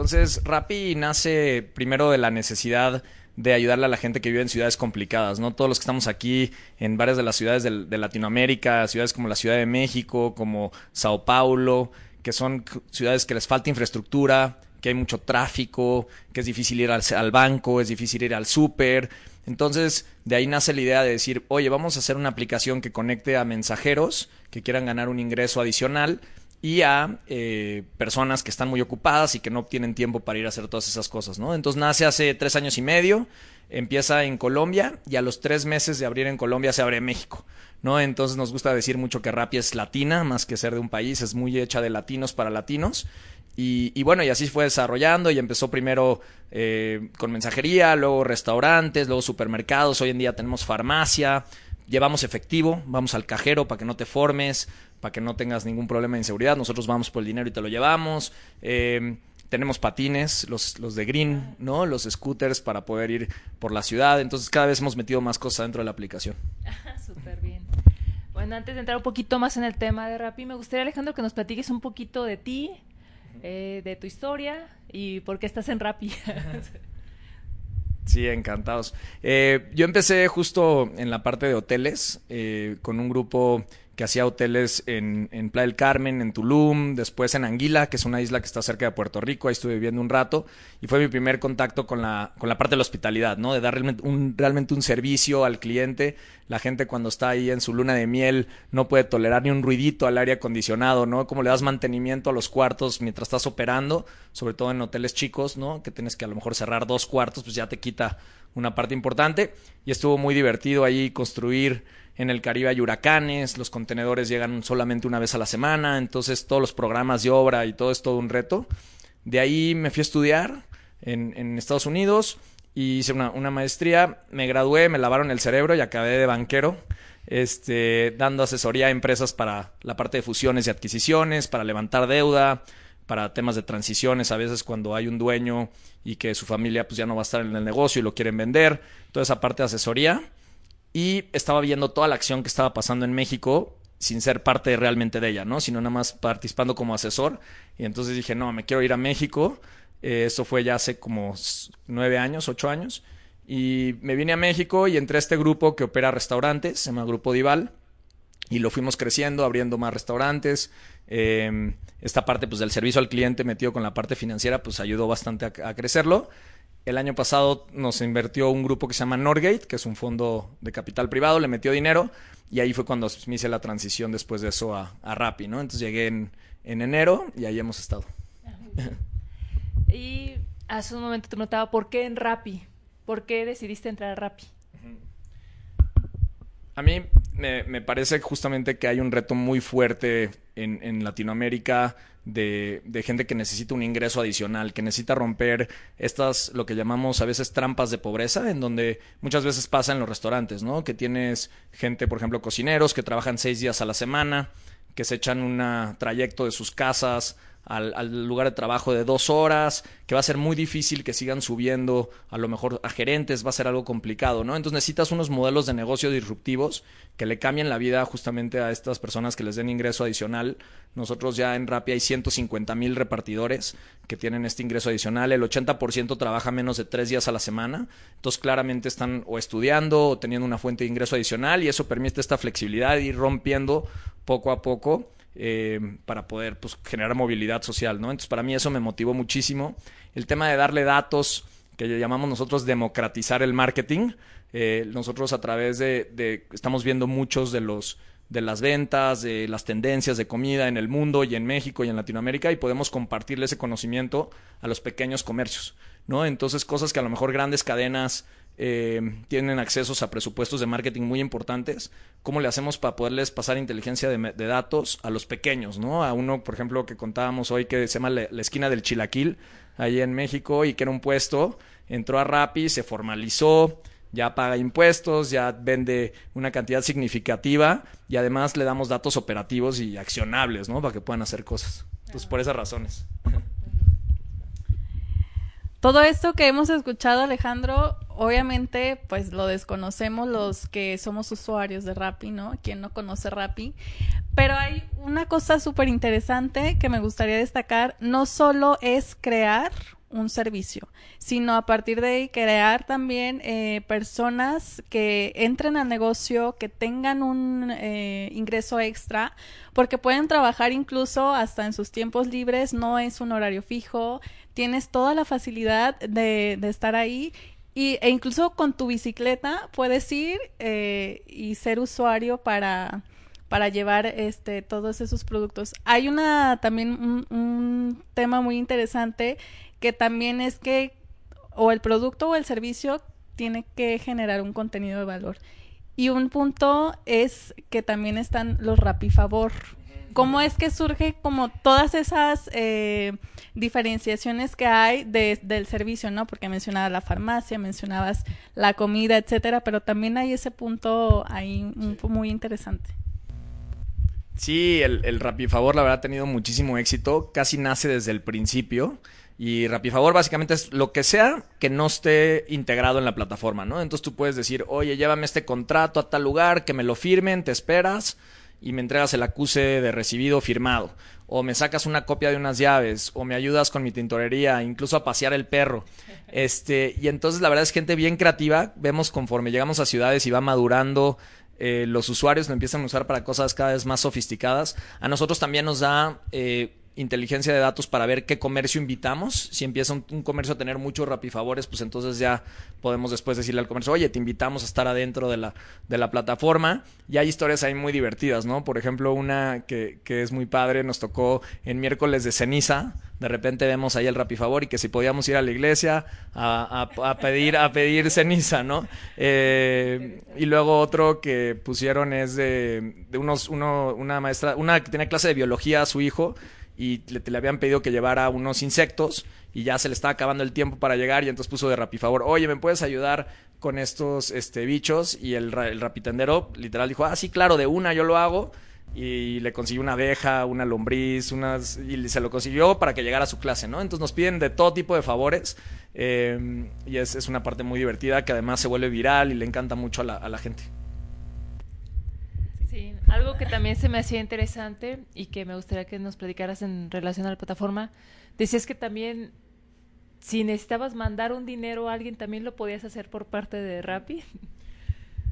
Entonces, Rappi nace primero de la necesidad de ayudarle a la gente que vive en ciudades complicadas, ¿no? Todos los que estamos aquí en varias de las ciudades de, Latinoamérica, ciudades como la Ciudad de México, como Sao Paulo, que son ciudades que les falta infraestructura, que hay mucho tráfico, que es difícil ir al, al banco, es difícil ir al súper. Entonces, de ahí nace la idea de decir, oye, vamos a hacer una aplicación que conecte a mensajeros que quieran ganar un ingreso adicional y a eh, personas que están muy ocupadas y que no tienen tiempo para ir a hacer todas esas cosas, ¿no? Entonces nace hace tres años y medio, empieza en Colombia y a los tres meses de abrir en Colombia se abre en México, ¿no? Entonces nos gusta decir mucho que Rappi es latina, más que ser de un país, es muy hecha de latinos para latinos. Y, bueno, y así fue desarrollando y empezó primero eh, con mensajería, luego restaurantes, luego supermercados, hoy en día tenemos farmacia, llevamos efectivo, vamos al cajero para que no te formes, para que no tengas ningún problema de inseguridad. Nosotros vamos por el dinero y te lo llevamos. Eh, tenemos patines, los, los de green, ¿no? Los scooters para poder ir por la ciudad. Entonces cada vez hemos metido más cosas dentro de la aplicación.
Súper bien. Bueno, antes de entrar un poquito más en el tema de Rappi, me gustaría, Alejandro, que nos platiques un poquito de ti, eh, de tu historia y por qué estás en Rappi.
Sí, encantados. Eh, yo empecé justo en la parte de hoteles eh, con un grupo que hacía hoteles en, en, Playa del Carmen, en Tulum, después en Anguila, que es una isla que está cerca de Puerto Rico, ahí estuve viviendo un rato, y fue mi primer contacto con la, con la parte de la hospitalidad, ¿no? De dar realmente un, realmente un servicio al cliente. La gente cuando está ahí en su luna de miel no puede tolerar ni un ruidito al aire acondicionado, ¿no? Como le das mantenimiento a los cuartos mientras estás operando, sobre todo en hoteles chicos, ¿no? Que tienes que a lo mejor cerrar dos cuartos, pues ya te quita una parte importante. Y estuvo muy divertido ahí construir en el Caribe hay huracanes, los contenedores llegan solamente una vez a la semana, entonces todos los programas de obra y todo es todo un reto. De ahí me fui a estudiar en, en Estados Unidos y hice una, una, maestría, me gradué, me lavaron el cerebro y acabé de banquero, este, dando asesoría a empresas para la parte de fusiones y adquisiciones, para levantar deuda, para temas de transiciones, a veces cuando hay un dueño y que su familia pues ya no va a estar en el negocio y lo quieren vender, toda esa parte de asesoría y estaba viendo toda la acción que estaba pasando en México sin ser parte realmente de ella, ¿no? Sino nada más participando como asesor. Y entonces dije, no, me quiero ir a México. Eh, eso fue ya hace como nueve años, ocho años. Y me vine a México y entré a este grupo que opera restaurantes, se llama Grupo Dival. Y lo fuimos creciendo, abriendo más restaurantes. Eh, esta parte pues, del servicio al cliente metido con la parte financiera pues ayudó bastante a crecerlo. El año pasado nos invirtió un grupo que se llama Norgate, que es un fondo de capital privado, le metió dinero y ahí fue cuando me hice la transición después de eso a, a Rappi, ¿no? Entonces llegué en, en, enero y ahí hemos estado.
y hace un momento te preguntaba, ¿por qué en Rappi? ¿Por qué decidiste entrar a Rappi?
A mí me, parece justamente que hay un reto muy fuerte en, en Latinoamérica de, de, gente que necesita un ingreso adicional, que necesita romper estas, lo que llamamos a veces trampas de pobreza, en donde muchas veces pasa en los restaurantes, ¿no? Que tienes gente, por ejemplo, cocineros que trabajan seis días a la semana, que se echan un trayecto de sus casas al, lugar de trabajo de dos horas, que va a ser muy difícil que sigan subiendo a lo mejor a gerentes, va a ser algo complicado, ¿no? Entonces necesitas unos modelos de negocio disruptivos que le cambien la vida justamente a estas personas que les den ingreso adicional. Nosotros ya en Rappi hay 150 mil repartidores que tienen este ingreso adicional, el 80% trabaja menos de tres días a la semana, entonces claramente están o estudiando o teniendo una fuente de ingreso adicional y eso permite esta flexibilidad ir rompiendo poco a poco eh, para poder pues, generar movilidad social, ¿no? Entonces, para mí eso me motivó muchísimo. El tema de darle datos, que llamamos nosotros democratizar el marketing. Eh, nosotros a través de, estamos viendo muchos de los de las ventas, de las tendencias de comida en el mundo y en México y en Latinoamérica y podemos compartirle ese conocimiento a los pequeños comercios, ¿no? Entonces cosas que a lo mejor grandes cadenas eh, tienen accesos a presupuestos de marketing muy importantes. ¿Cómo le hacemos para poderles pasar inteligencia de, datos a los pequeños? ¿no? A uno, por ejemplo, que contábamos hoy que se llama la, la, esquina del Chilaquil, ahí en México, y que era un puesto, entró a Rappi, se formalizó, ya paga impuestos, ya vende una cantidad significativa y además le damos datos operativos y accionables, ¿no? Para que puedan hacer cosas. Entonces, por esas razones.
Todo esto que hemos escuchado, Alejandro, obviamente, pues lo desconocemos los que somos usuarios de Rappi, ¿no? Quien no conoce Rappi. Pero hay una cosa súper interesante que me gustaría destacar. No solo es crear un servicio, sino a partir de ahí crear también eh, personas que entren al negocio, que tengan un eh, ingreso extra, porque pueden trabajar incluso hasta en sus tiempos libres, no es un horario fijo, tienes toda la facilidad de, estar ahí y, e incluso con tu bicicleta puedes ir eh, y ser usuario para, para llevar este todos esos productos. Hay una también un, un tema muy interesante que también es que o el producto o el servicio tiene que generar un contenido de valor. Y un punto es que también están los Rapifavor. ¿Cómo es que surge como todas esas eh, diferenciaciones que hay de, del servicio, no? Porque mencionabas la farmacia, mencionabas la comida, etcétera, pero también hay ese punto ahí un, muy interesante.
Sí, el, el Rapifavor la verdad ha tenido muchísimo éxito, casi nace desde el principio Y Rapifavor básicamente es lo que sea que no esté integrado en la plataforma, ¿no? Entonces tú puedes decir, oye, llévame este contrato a tal lugar, que me lo firmen, te esperas y me entregas el acuse de recibido firmado. O me sacas una copia de unas llaves, o me ayudas con mi tintorería, incluso a pasear el perro. Este, y entonces la verdad es gente bien creativa. Vemos conforme llegamos a ciudades y va madurando eh, los usuarios lo empiezan a usar para cosas cada vez más sofisticadas. A nosotros también nos da eh, inteligencia de datos para ver qué comercio invitamos. Si empieza un, comercio a tener muchos rapifavores, pues entonces ya podemos después decirle al comercio, oye, te invitamos a estar adentro de la, de la plataforma. Y hay historias ahí muy divertidas, ¿no? Por ejemplo, una que, que es muy padre, nos tocó en miércoles de ceniza. De repente vemos ahí el rapifavor y que si podíamos ir a la iglesia a, a, pedir, a pedir ceniza, ¿no? Eh, y luego otro que pusieron es de, de unos, uno, una maestra, una que tenía clase de biología a su hijo y le, habían pedido que llevara unos insectos y ya se le estaba acabando el tiempo para llegar y entonces puso de rapifavor, oye, ¿me puedes ayudar con estos este, bichos? Y el, el rapitendero literal dijo, ah, sí, claro, de una yo lo hago y le consiguió una abeja, una lombriz, unas y se lo consiguió para que llegara a su clase, ¿no? Entonces nos piden de todo tipo de favores eh, y es, es, una parte muy divertida que además se vuelve viral y le encanta mucho a la, a la gente.
Algo que también se me hacía interesante y que me gustaría que nos platicaras en relación a la plataforma, decías que también si necesitabas mandar un dinero a alguien, también lo podías hacer por parte de Rappi.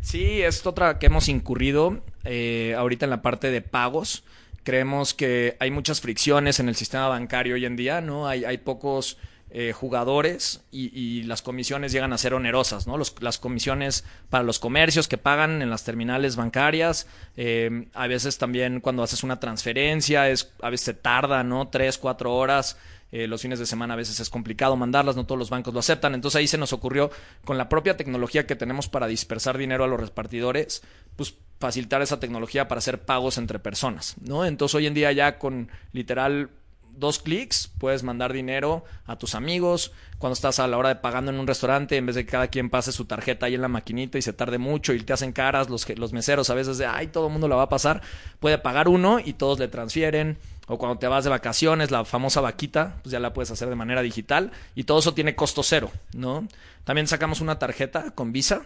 Sí, es otra que hemos incurrido eh, ahorita en la parte de pagos. Creemos que hay muchas fricciones en el sistema bancario hoy en día, ¿no? Hay, hay pocos eh, jugadores y, las comisiones llegan a ser onerosas, ¿no? Las comisiones para los comercios que pagan en las terminales bancarias, eh, a veces también cuando haces una transferencia, es, a veces tarda, ¿no? Tres, cuatro horas. Eh, los fines de semana a veces es complicado mandarlas, no todos los bancos lo aceptan. Entonces ahí se nos ocurrió, con la propia tecnología que tenemos para dispersar dinero a los repartidores, pues facilitar esa tecnología para hacer pagos entre personas, ¿no? Entonces hoy en día ya con literal dos clics puedes mandar dinero a tus amigos. Cuando estás a la hora de pagando en un restaurante, en vez de que cada quien pase su tarjeta ahí en la maquinita y se tarde mucho y te hacen caras los, los meseros a veces de, ay, todo el mundo la va a pasar, puede pagar uno y todos le transfieren. O cuando te vas de vacaciones, la famosa vaquita, pues ya la puedes hacer de manera digital y todo eso tiene costo cero, ¿no? También sacamos una tarjeta con Visa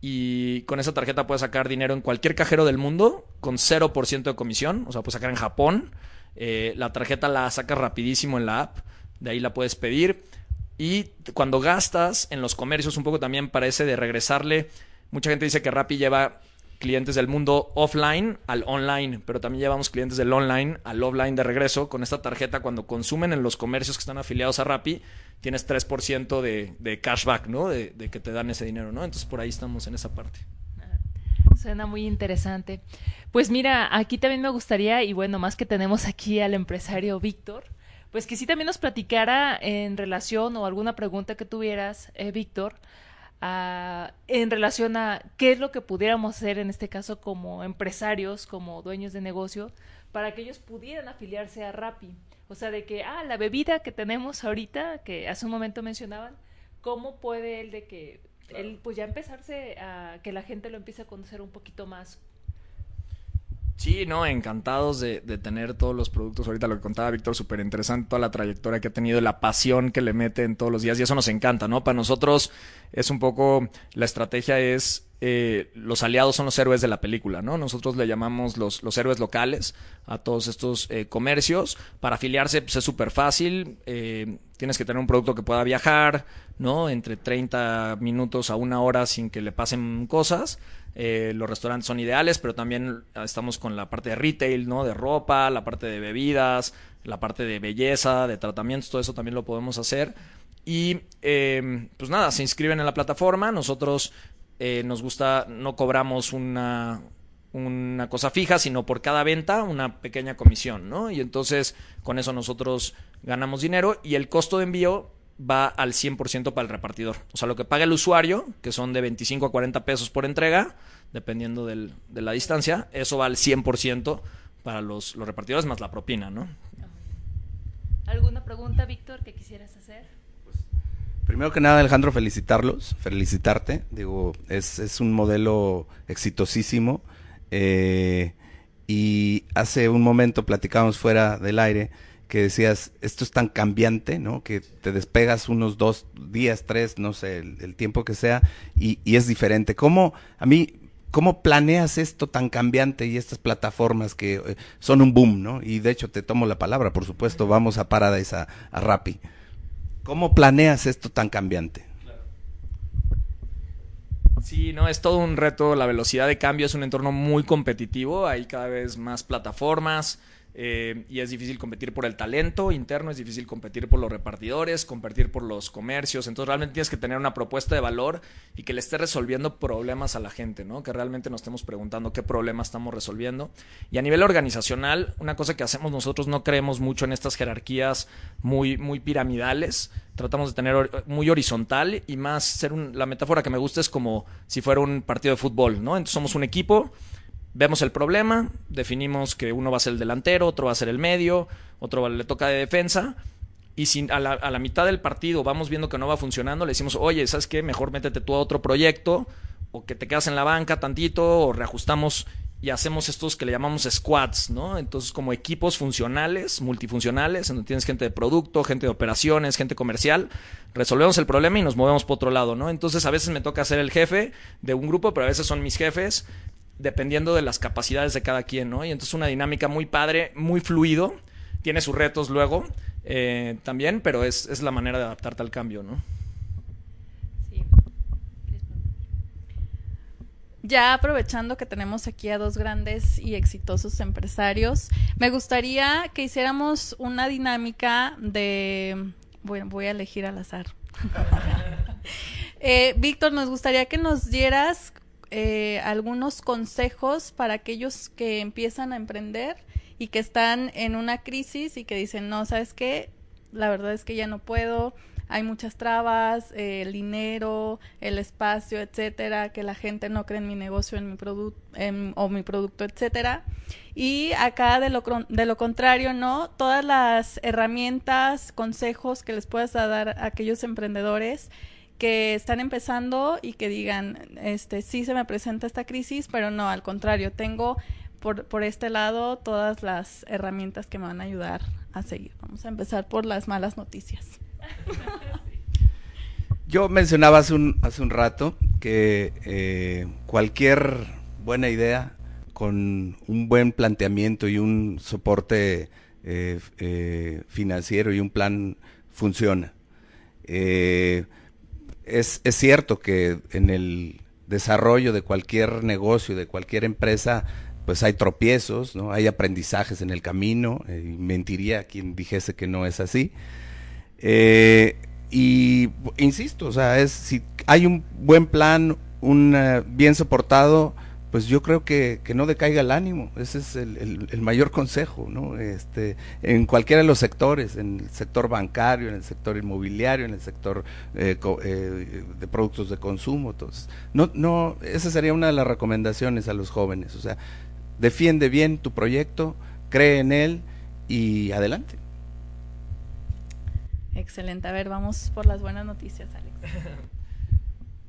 y con esa tarjeta puedes sacar dinero en cualquier cajero del mundo con 0% de comisión, o sea, puedes sacar en Japón eh, la tarjeta la sacas rapidísimo en la app, de ahí la puedes pedir. Y cuando gastas en los comercios, un poco también parece de regresarle. Mucha gente dice que Rappi lleva clientes del mundo offline al online, pero también llevamos clientes del online al offline de regreso. Con esta tarjeta, cuando consumen en los comercios que están afiliados a Rappi, tienes 3% de, de cashback, ¿no? De, de, que te dan ese dinero, ¿no? Entonces por ahí estamos en esa parte.
Suena muy interesante. Pues mira, aquí también me gustaría, y bueno, más que tenemos aquí al empresario Víctor, pues que sí también nos platicara en relación o alguna pregunta que tuvieras, eh, Víctor, en relación a qué es lo que pudiéramos hacer en este caso como empresarios, como dueños de negocio, para que ellos pudieran afiliarse a Rappi. O sea, de que, ah, la bebida que tenemos ahorita, que hace un momento mencionaban, ¿cómo puede él de que el, pues ya empezarse a que la gente lo empiece a conocer un poquito más.
Sí, no, encantados de, de tener todos los productos. Ahorita lo que contaba Víctor, súper interesante, toda la trayectoria que ha tenido, la pasión que le mete en todos los días y eso nos encanta, ¿no? Para nosotros es un poco, la estrategia es eh, los aliados son los héroes de la película, ¿no? Nosotros le llamamos los, héroes locales a todos estos eh, comercios. Para afiliarse pues, es súper fácil. Eh, tienes que tener un producto que pueda viajar, ¿no? Entre 30 minutos a una hora sin que le pasen cosas. Los restaurantes son ideales, pero también estamos con la parte de retail, ¿no? De ropa, la parte de bebidas, la parte de belleza, de tratamientos, todo eso también lo podemos hacer. Y pues nada, se inscriben en la plataforma. Nosotros eh, nos gusta, no cobramos una, una cosa fija, sino por cada venta una pequeña comisión, ¿no? Y entonces con eso nosotros ganamos dinero y el costo de envío va al 100% para el repartidor. O sea, lo que paga el usuario, que son de 25 a 40 pesos por entrega, dependiendo del, de la distancia, eso va al 100% para los, los repartidores más la propina, ¿no?
¿Alguna pregunta, Víctor, que quisieras hacer?
Primero que nada, Alejandro, felicitarlos, felicitarte. Digo, es, es un modelo exitosísimo. Eh, y hace un momento platicábamos fuera del aire que decías, esto es tan cambiante, ¿no? Que te despegas unos dos días, tres, no sé, el, tiempo que sea, y, y, es diferente. ¿Cómo, a mí, cómo planeas esto tan cambiante y estas plataformas que eh, son un boom, ¿no? Y de hecho te tomo la palabra, por supuesto, vamos a Paradise, a, a Rappi. ¿Cómo planeas esto tan cambiante?
Sí, no, es todo un reto. La velocidad de cambio es un entorno muy competitivo. Hay cada vez más plataformas, eh, y es difícil competir por el talento interno, es difícil competir por los repartidores, competir por los comercios. Entonces realmente tienes que tener una propuesta de valor y que le esté resolviendo problemas a la gente, ¿no? Que realmente nos estemos preguntando qué problemas estamos resolviendo. Y a nivel organizacional, una cosa que hacemos nosotros no creemos mucho en estas jerarquías muy, muy piramidales. Tratamos de tener muy horizontal y más ser un, la metáfora que me gusta es como si fuera un partido de fútbol, ¿no? Entonces somos un equipo Vemos el problema, definimos que uno va a ser el delantero, otro va a ser el medio, otro le toca de defensa. Y si a la, mitad del partido vamos viendo que no va funcionando, le decimos, oye, ¿sabes qué? Mejor métete tú a otro proyecto, o que te quedas en la banca tantito, o reajustamos y hacemos estos que le llamamos squads, ¿no? Entonces, como equipos funcionales, multifuncionales, donde tienes gente de producto, gente de operaciones, gente comercial, resolvemos el problema y nos movemos por otro lado, ¿no? Entonces, a veces me toca ser el jefe de un grupo, pero a veces son mis jefes, dependiendo de las capacidades de cada quien, ¿no? Y entonces una dinámica muy padre, muy fluido, tiene sus retos luego eh, también, pero es, es, la manera de adaptarte al cambio, ¿no? Sí.
Ya aprovechando que tenemos aquí a dos grandes y exitosos empresarios, me gustaría que hiciéramos una dinámica de... Bueno, voy a elegir al azar. eh, Víctor, nos gustaría que nos dieras eh, algunos consejos para aquellos que empiezan a emprender y que están en una crisis y que dicen, no, ¿sabes qué? La verdad es que ya no puedo, hay muchas trabas, eh, el dinero, el espacio, etcétera, que la gente no cree en mi negocio, en mi producto o mi producto, etcétera. Y acá de lo, de lo contrario, ¿no? Todas las herramientas, consejos que les puedas dar a aquellos emprendedores que están empezando y que digan, este, sí se me presenta esta crisis, pero no, al contrario, tengo por, por este lado todas las herramientas que me van a ayudar a seguir. Vamos a empezar por las malas noticias.
Yo mencionaba hace un, hace un rato que eh, cualquier buena idea con un buen planteamiento y un soporte eh, eh, financiero y un plan funciona. Eh, es, es cierto que en el desarrollo de cualquier negocio, de cualquier empresa, pues hay tropiezos, ¿no? Hay aprendizajes en el camino, eh, mentiría quien dijese que no es así. Eh, y insisto, o sea, es si hay un buen plan, un uh, bien soportado, pues yo creo que, que, no decaiga el ánimo, ese es el, el, mayor consejo, ¿no? Este, en cualquiera de los sectores, en el sector bancario, en el sector inmobiliario, en el sector eh, eh, de productos de consumo, entonces, no, no, esa sería una de las recomendaciones a los jóvenes, o sea, defiende bien tu proyecto, cree en él y adelante.
Excelente, a ver, vamos por las buenas noticias, Alex.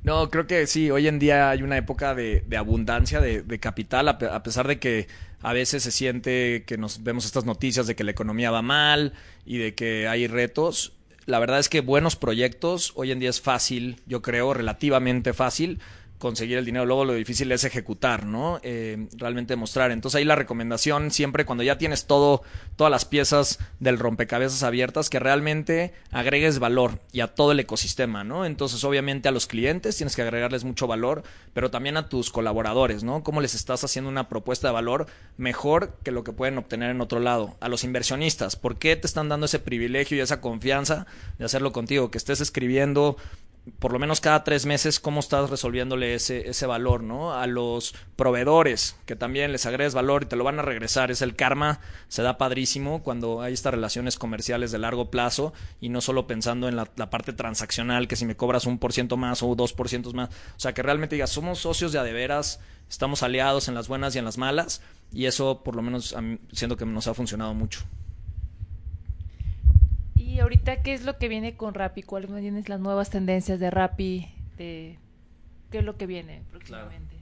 No, creo que sí, hoy en día hay una época de, abundancia de, capital, a, pesar de que a veces se siente que nos vemos estas noticias de que la economía va mal y de que hay retos. La verdad es que buenos proyectos hoy en día es fácil, yo creo, relativamente fácil, conseguir el dinero. Luego lo difícil es ejecutar, ¿no? Eh, realmente demostrar. Entonces ahí la recomendación siempre cuando ya tienes todo, todas las piezas del rompecabezas abiertas, que realmente agregues valor y a todo el ecosistema, ¿no? Entonces obviamente a los clientes tienes que agregarles mucho valor, pero también a tus colaboradores, ¿no? ¿Cómo les estás haciendo una propuesta de valor mejor que lo que pueden obtener en otro lado? A los inversionistas, ¿por qué te están dando ese privilegio y esa confianza de hacerlo contigo? Que estés escribiendo por lo menos cada tres meses cómo estás resolviéndole ese, ese valor, ¿no? A los proveedores, que también les agregues valor y te lo van a regresar. Es el karma, se da padrísimo cuando hay estas relaciones comerciales de largo plazo y no solo pensando en la, parte transaccional, que si me cobras un por ciento más o dos por ciento más. O sea, que realmente digas, somos socios de adeveras, estamos aliados en las buenas y en las malas, y eso por lo menos siento que nos ha funcionado mucho.
Y ahorita, ¿qué es lo que viene con Rappi? ¿Cuáles son las nuevas tendencias de Rappi? De, ¿Qué es lo que viene próximamente?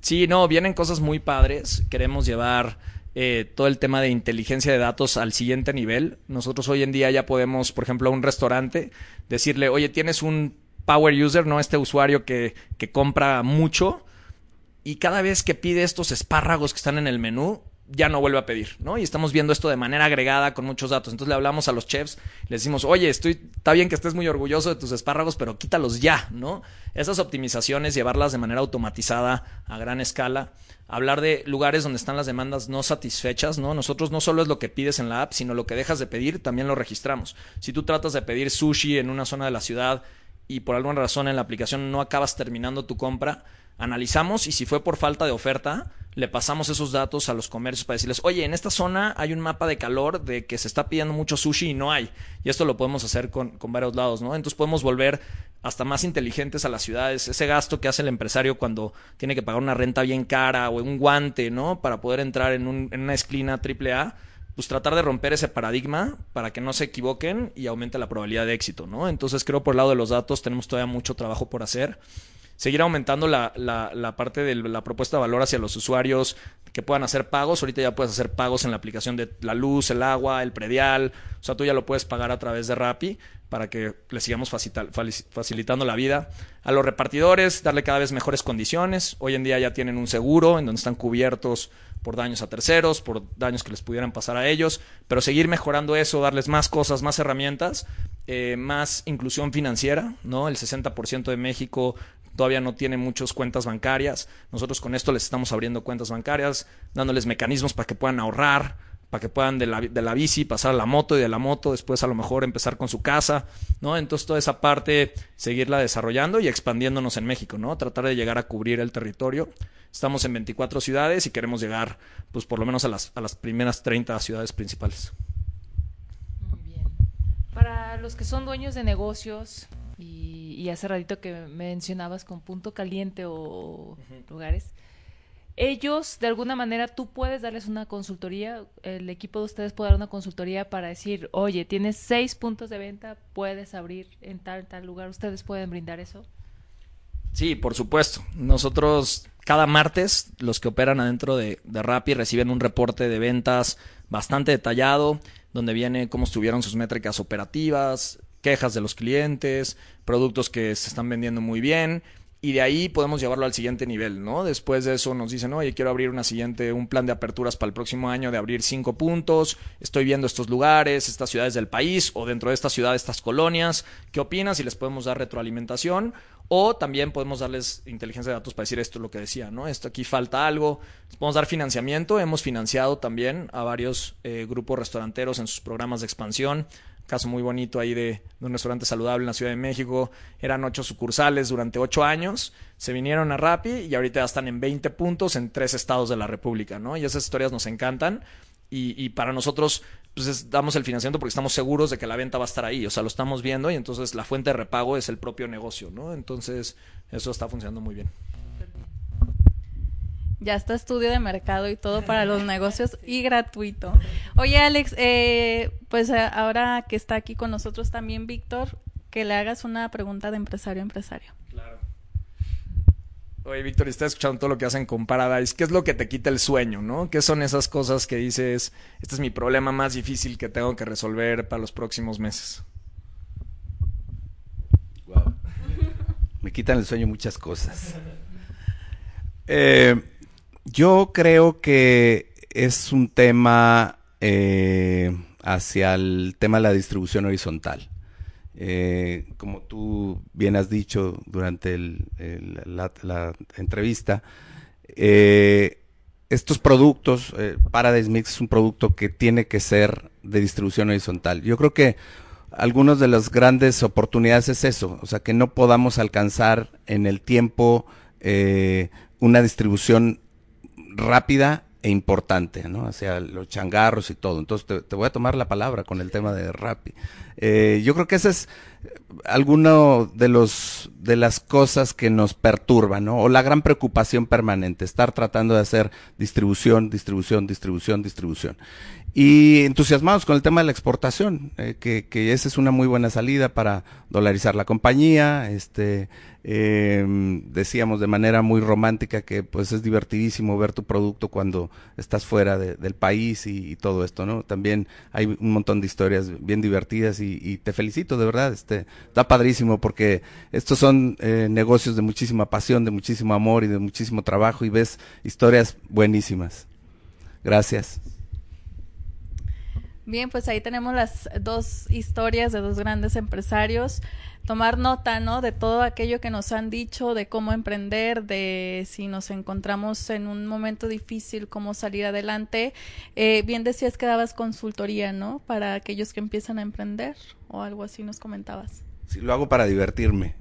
Sí, no, vienen cosas muy padres. Queremos llevar eh, todo el tema de inteligencia de datos al siguiente nivel. Nosotros hoy en día ya podemos, por ejemplo, a un restaurante decirle, oye, tienes un power user, ¿no? Este usuario que, que compra mucho y cada vez que pide estos espárragos que están en el menú, ya no vuelve a pedir, ¿no? Y estamos viendo esto de manera agregada con muchos datos. Entonces le hablamos a los chefs, le decimos, oye, estoy, está bien que estés muy orgulloso de tus espárragos, pero quítalos ya, ¿no? Esas optimizaciones, llevarlas de manera automatizada a gran escala. Hablar de lugares donde están las demandas no satisfechas, ¿no? Nosotros no solo es lo que pides en la app, sino lo que dejas de pedir, también lo registramos. Si tú tratas de pedir sushi en una zona de la ciudad y por alguna razón en la aplicación no acabas terminando tu compra, analizamos y si fue por falta de oferta, le pasamos esos datos a los comercios para decirles, oye, en esta zona hay un mapa de calor de que se está pidiendo mucho sushi y no hay. Y esto lo podemos hacer con, con varios lados, ¿no? Entonces podemos volver hasta más inteligentes a las ciudades. Ese gasto que hace el empresario cuando tiene que pagar una renta bien cara o un guante, ¿no? Para poder entrar en, un, en una esquina AAA pues tratar de romper ese paradigma para que no se equivoquen y aumente la probabilidad de éxito, ¿no? Entonces creo por el lado de los datos tenemos todavía mucho trabajo por hacer seguir aumentando la, la, parte de la propuesta de valor hacia los usuarios que puedan hacer pagos. Ahorita ya puedes hacer pagos en la aplicación de la luz, el agua, el predial. O sea, tú ya lo puedes pagar a través de Rappi para que le sigamos facilitando la vida. A los repartidores, darle cada vez mejores condiciones. Hoy en día ya tienen un seguro en donde están cubiertos por daños a terceros, por daños que les pudieran pasar a ellos, pero seguir mejorando eso, darles más cosas, más herramientas, eh, más inclusión financiera, ¿no? El 60% de México todavía no tiene muchas cuentas bancarias. Nosotros con esto les estamos abriendo cuentas bancarias, dándoles mecanismos para que puedan ahorrar, para que puedan de la, de la bici pasar a la moto y de la moto después a lo mejor empezar con su casa, ¿no? Entonces toda esa parte seguirla desarrollando y expandiéndonos en México, ¿no? Tratar de llegar a cubrir el territorio. Estamos en 24 ciudades y queremos llegar pues por lo menos a las, a las primeras 30 ciudades principales.
Muy bien. Para los que son dueños de negocios, y, hace ratito que mencionabas con punto caliente o lugares, ellos de alguna manera tú puedes darles una consultoría, el equipo de ustedes puede dar una consultoría para decir, oye, tienes seis puntos de venta, puedes abrir en tal, tal lugar, ¿ustedes pueden brindar eso?
Sí, por supuesto. Nosotros cada martes, los que operan adentro de, de Rappi reciben un reporte de ventas bastante detallado, donde viene cómo estuvieron sus métricas operativas, quejas de los clientes, productos que se están vendiendo muy bien y de ahí podemos llevarlo al siguiente nivel, ¿no? Después de eso nos dicen, oye, quiero abrir una siguiente, un plan de aperturas para el próximo año de abrir cinco puntos, estoy viendo estos lugares, estas ciudades del país o dentro de esta ciudad, estas colonias, ¿qué opinas? Y les podemos dar retroalimentación o también podemos darles inteligencia de datos para decir esto es lo que decía, ¿no? Esto aquí falta algo, les podemos dar financiamiento, hemos financiado también a varios eh, grupos restauranteros en sus programas de expansión, caso muy bonito ahí de, un restaurante saludable en la Ciudad de México. Eran ocho sucursales durante ocho años. Se vinieron a Rappi y ahorita ya están en 20 puntos en tres estados de la República, ¿no? Y esas historias nos encantan. Y, para nosotros, pues damos el financiamiento porque estamos seguros de que la venta va a estar ahí. O sea, lo estamos viendo y entonces la fuente de repago es el propio negocio, ¿no? Entonces, eso está funcionando muy bien.
Ya está estudio de mercado y todo para los negocios y gratuito. Oye, Alex, eh, pues eh, ahora que está aquí con nosotros también Víctor, que le hagas una pregunta de empresario a empresario. Claro.
Oye, Víctor, está escuchando todo lo que hacen con Paradise. ¿Qué es lo que te quita el sueño, no? ¿Qué son esas cosas que dices, este es mi problema más difícil que tengo que resolver para los próximos meses?
Wow. Me quitan el sueño muchas cosas. Eh, yo creo que es un tema eh, hacia el tema de la distribución horizontal. Eh, como tú bien has dicho durante la, entrevista, eh, estos productos, Paradise Mix es un producto que tiene que ser de distribución horizontal. Yo creo que algunas de las grandes oportunidades es eso, o sea, que no podamos alcanzar en el tiempo una distribución rápida e importante, ¿no? Hacia los changarros y todo. Entonces te, voy a tomar la palabra con el tema de Rappi. Eh, yo creo que ese es alguno de los de las cosas que nos perturban, ¿no? O la gran preocupación permanente, estar tratando de hacer distribución, distribución, distribución, distribución. Y entusiasmados con el tema de la exportación, eh, que, que esa es una muy buena salida para dolarizar la compañía, este, eh, decíamos de manera muy romántica que pues es divertidísimo ver tu producto cuando estás fuera del país y, todo esto, ¿no? También hay un montón de historias bien divertidas y, te felicito, de verdad, este, está padrísimo porque estos son eh, negocios de muchísima pasión, de muchísimo amor y de muchísimo trabajo y ves historias buenísimas. Gracias.
Bien, pues ahí tenemos las dos historias de dos grandes empresarios tomar nota, ¿no? De todo aquello que nos han dicho, de cómo emprender, de si nos encontramos en un momento difícil, cómo salir adelante. Eh, bien decías que dabas consultoría, ¿no? Para aquellos que empiezan a emprender o algo así nos comentabas.
Sí, lo hago para divertirme.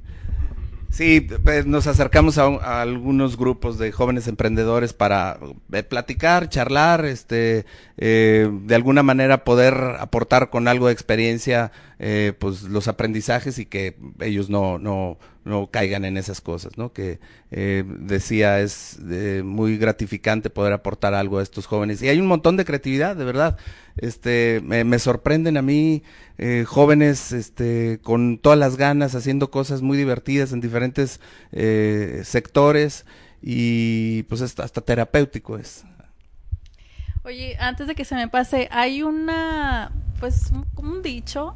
Sí, pues nos acercamos a, algunos grupos de jóvenes emprendedores para eh, platicar, charlar, este, eh, de alguna manera poder aportar con algo de experiencia, eh, pues los aprendizajes y que ellos no, no, no caigan en esas cosas, ¿no? Que eh, decía es eh, muy gratificante poder aportar algo a estos jóvenes y hay un montón de creatividad, de verdad. Este, me, sorprenden a mí eh, jóvenes, este, con todas las ganas haciendo cosas muy divertidas en diferentes sectores y pues hasta, hasta terapéutico es.
Oye, antes de que se me pase, hay una, pues, un dicho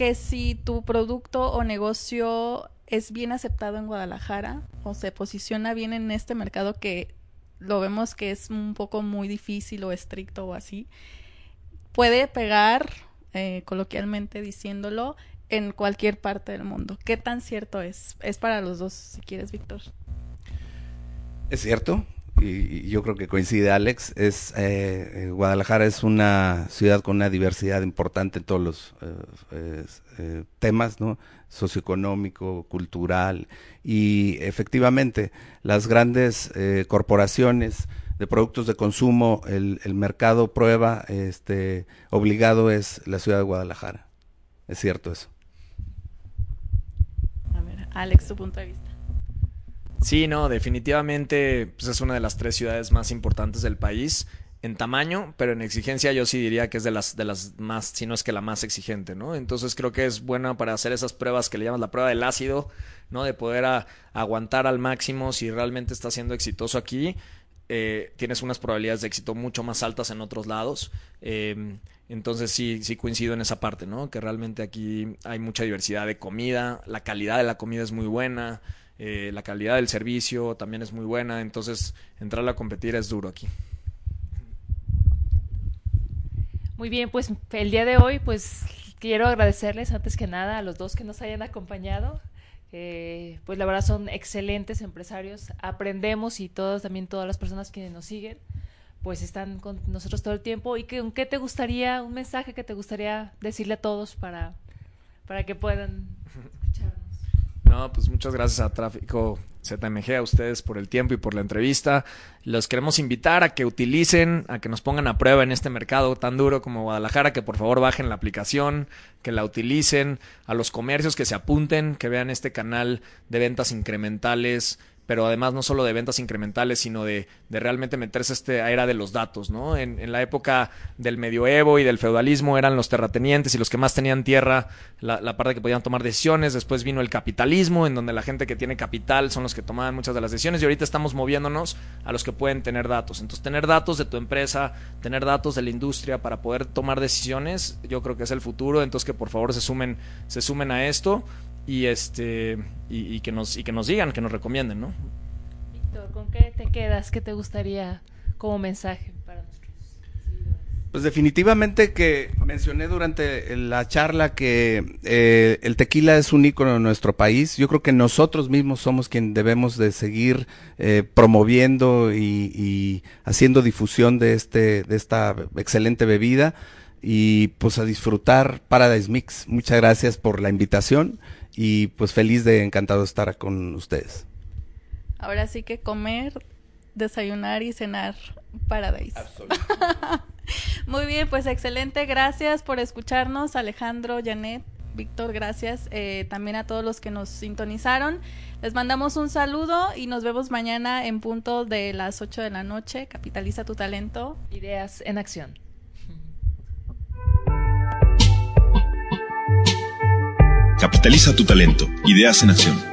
que si tu producto o negocio es bien aceptado en Guadalajara o se posiciona bien en este mercado que lo vemos que es un poco muy difícil o estricto o así, puede pegar, eh, coloquialmente diciéndolo, en cualquier parte del mundo. ¿Qué tan cierto es? Es para los dos, si quieres, Víctor.
Es cierto, y, yo creo que coincide Alex, es eh, eh, Guadalajara es una ciudad con una diversidad importante en todos los eh, temas, ¿no? socioeconómico, cultural y efectivamente las grandes corporaciones de productos de consumo, el, el, mercado prueba, este, obligado es la ciudad de Guadalajara. Es cierto eso.
A ver, Alex, tu punto de vista.
Sí, no, definitivamente pues es una de las tres ciudades más importantes del país en tamaño, pero en exigencia yo sí diría que es de las de las más, si no es que la más exigente, ¿no? Entonces creo que es buena para hacer esas pruebas que le llamas la prueba del ácido, ¿no? De poder aguantar al máximo si realmente está siendo exitoso aquí. Eh, tienes unas probabilidades de éxito mucho más altas en otros lados. Eh, entonces sí, sí coincido en esa parte, ¿no? Que realmente aquí hay mucha diversidad de comida, la calidad de la comida es muy buena. Eh, la calidad del servicio también es muy buena, entonces entrar a competir es duro aquí.
Muy bien, pues el día de hoy pues quiero agradecerles antes que nada a los dos que nos hayan acompañado. pues la verdad son excelentes empresarios, aprendemos y todos también todas las personas que nos siguen pues están con nosotros todo el tiempo y que, ¿qué te gustaría, un mensaje que te gustaría decirle a todos para, para que puedan
no, pues muchas gracias a Tráfico ZMG, a ustedes por el tiempo y por la entrevista. Los queremos invitar a que utilicen, a que nos pongan a prueba en este mercado tan duro como Guadalajara, que por favor bajen la aplicación, que la utilicen, a los comercios que se apunten, que vean este canal de ventas incrementales pero además no solo de ventas incrementales, sino de, de realmente meterse a esta era de los datos, ¿no? En, en, la época del medioevo y del feudalismo eran los terratenientes y los que más tenían tierra, la, la, parte que podían tomar decisiones, después vino el capitalismo, en donde la gente que tiene capital son los que tomaban muchas de las decisiones y ahorita estamos moviéndonos a los que pueden tener datos. Entonces, tener datos de tu empresa, tener datos de la industria para poder tomar decisiones, yo creo que es el futuro, entonces que por favor se sumen, se sumen a esto y este y, que nos y que nos digan, que nos recomienden, ¿no?
Víctor, ¿con qué te quedas? ¿Qué te gustaría como mensaje para nosotros?
Pues definitivamente que mencioné durante la charla que eh, el tequila es un ícono de nuestro país. Yo creo que nosotros mismos somos quien debemos de seguir eh, promoviendo y, y, haciendo difusión de este de esta excelente bebida y pues a disfrutar Paradise Mix. Muchas gracias por la invitación y pues feliz de encantado estar con ustedes.
Ahora sí que comer, desayunar y cenar Paradise. Muy bien, pues excelente. Gracias por escucharnos, Alejandro, Janet. Víctor, gracias. Eh, también a todos los que nos sintonizaron. Les mandamos un saludo y nos vemos mañana en punto de las 8 de la noche. Capitaliza tu talento.
Ideas en acción.
Capitaliza tu talento. Ideas en acción.